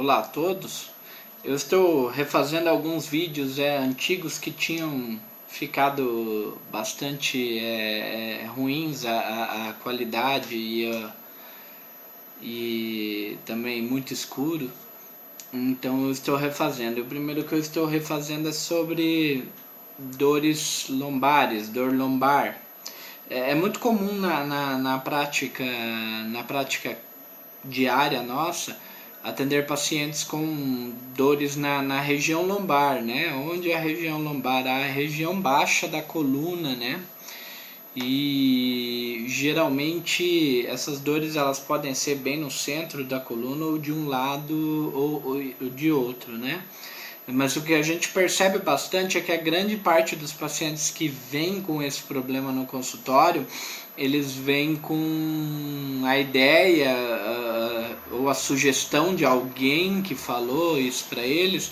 Olá a todos. Eu estou refazendo alguns vídeos é, antigos que tinham ficado bastante é, é, ruins a, a, qualidade e, a, e também muito escuro. Então eu estou refazendo. O primeiro que eu estou refazendo é sobre dores lombares, dor lombar. É, é muito comum na, na, na prática na prática diária nossa atender pacientes com dores na, na região lombar, né? Onde é a região lombar? A região baixa da coluna, né? E geralmente essas dores elas podem ser bem no centro da coluna ou de um lado ou, ou de outro, né? Mas o que a gente percebe bastante é que a grande parte dos pacientes que vêm com esse problema no consultório, eles vêm com a ideia ou a sugestão de alguém que falou isso para eles,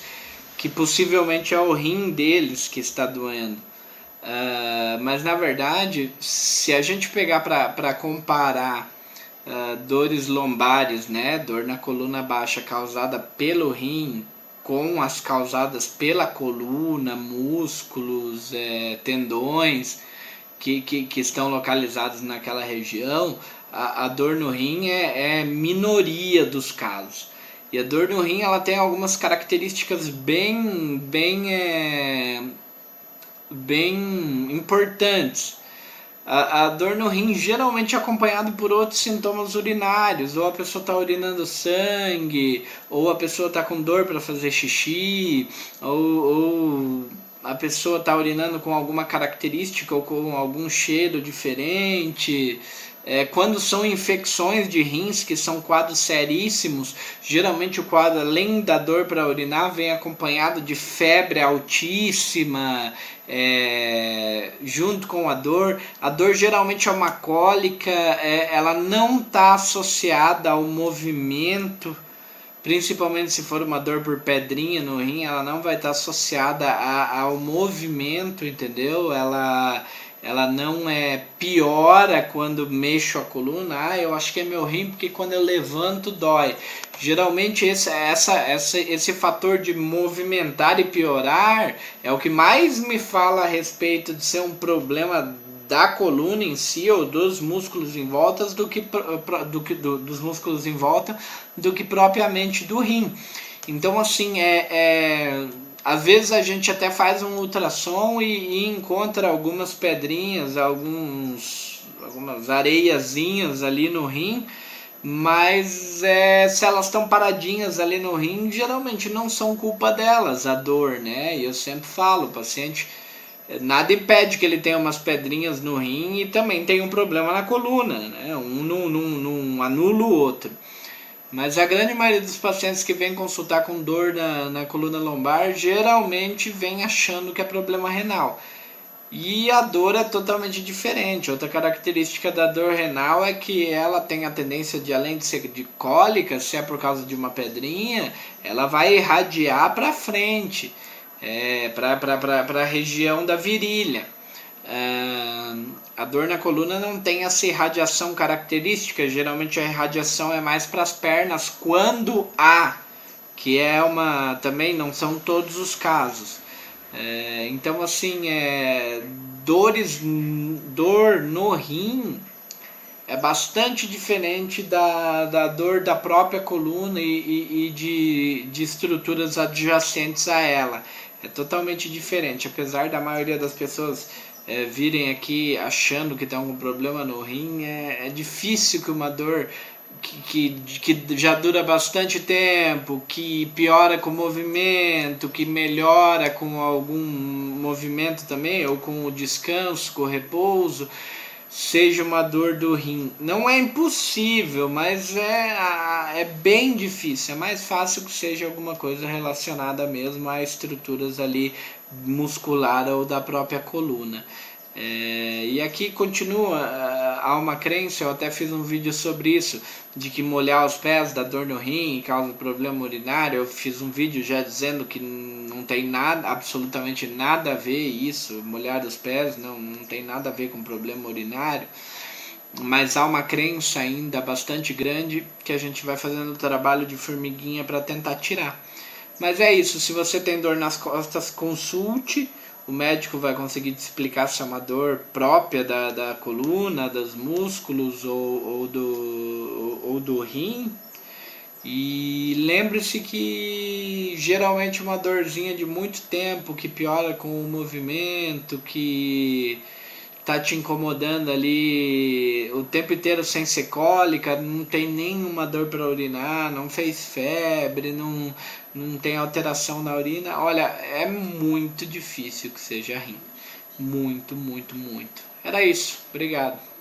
que possivelmente é o rim deles que está doendo. Uh, mas na verdade, se a gente pegar para comparar uh, dores lombares, né, dor na coluna baixa causada pelo rim com as causadas pela coluna, músculos, é, tendões que, que, que, estão localizados naquela região, a, a dor no rim é, é, minoria dos casos. E a dor no rim ela tem algumas características bem, bem, é, bem importantes. A, a, dor no rim geralmente é acompanhado por outros sintomas urinários, ou a pessoa está urinando sangue, ou a pessoa está com dor para fazer xixi, ou, ou a pessoa está urinando com alguma característica ou com algum cheiro diferente. É, quando são infecções de rins, que são quadros seríssimos, geralmente o quadro, além da dor para urinar, vem acompanhado de febre altíssima, é, junto com a dor. A dor geralmente é uma cólica, é, ela não está associada ao movimento, principalmente se for uma dor por pedrinha no rim, ela não vai estar associada a, ao movimento, entendeu? Ela ela não é piora quando mexo a coluna. Ah, eu acho que é meu rim porque quando eu levanto dói. Geralmente esse, essa, essa, esse fator de movimentar e piorar é o que mais me fala a respeito de ser um problema da coluna em si ou dos músculos em volta do que, do que do, dos músculos em volta do que propriamente do rim. Então assim é, é às vezes a gente até faz um ultrassom e, e encontra algumas pedrinhas, alguns, algumas areiazinhas ali no rim, mas é, se elas estão paradinhas ali no rim, geralmente não são culpa delas, a dor, né? E eu sempre falo, o paciente nada impede que ele tenha umas pedrinhas no rim e também tem um problema na coluna, né? Um não, não, não anula o outro. Mas a grande maioria dos pacientes que vem consultar com dor na, na coluna lombar geralmente vem achando que é problema renal. E a dor é totalmente diferente. Outra característica da dor renal é que ela tem a tendência de, além de ser de cólica, se é por causa de uma pedrinha, ela vai irradiar para frente, é, para a região da virilha. É, a dor na coluna não tem essa irradiação característica, geralmente a irradiação é mais para as pernas quando há, que é uma. também não são todos os casos. É, então, assim, é, dores, dor no rim é bastante diferente da, da dor da própria coluna e, e, e de, de estruturas adjacentes a ela. É totalmente diferente, apesar da maioria das pessoas é, virem aqui achando que tem algum problema no rim, é, é difícil que uma dor que, que, que já dura bastante tempo, que piora com o movimento, que melhora com algum movimento também, ou com o descanso, com o repouso, seja uma dor do rim. Não é impossível, mas é, é bem difícil. É mais fácil que seja alguma coisa relacionada mesmo a estruturas ali muscular ou da própria coluna. É, e aqui continua, há uma crença, eu até fiz um vídeo sobre isso, de que molhar os pés dá dor no rim e causa problema urinário. Eu fiz um vídeo já dizendo que não tem nada, absolutamente nada a ver isso, molhar os pés não, não tem nada a ver com problema urinário. mas há uma crença ainda bastante grande que a gente vai fazendo o trabalho de formiguinha para tentar tirar. Mas é isso, se você tem dor nas costas, consulte. O médico vai conseguir te explicar se é uma dor própria da, da coluna, dos músculos ou, ou, do, ou do rim. E lembre-se que geralmente uma dorzinha de muito tempo que piora com o movimento, que tá te incomodando ali tempo inteiro sem ser cólica, não tem nenhuma dor para urinar, não fez febre, não, não tem alteração na urina, olha, é muito difícil que seja rim. Muito, muito, muito. Era isso. Obrigado.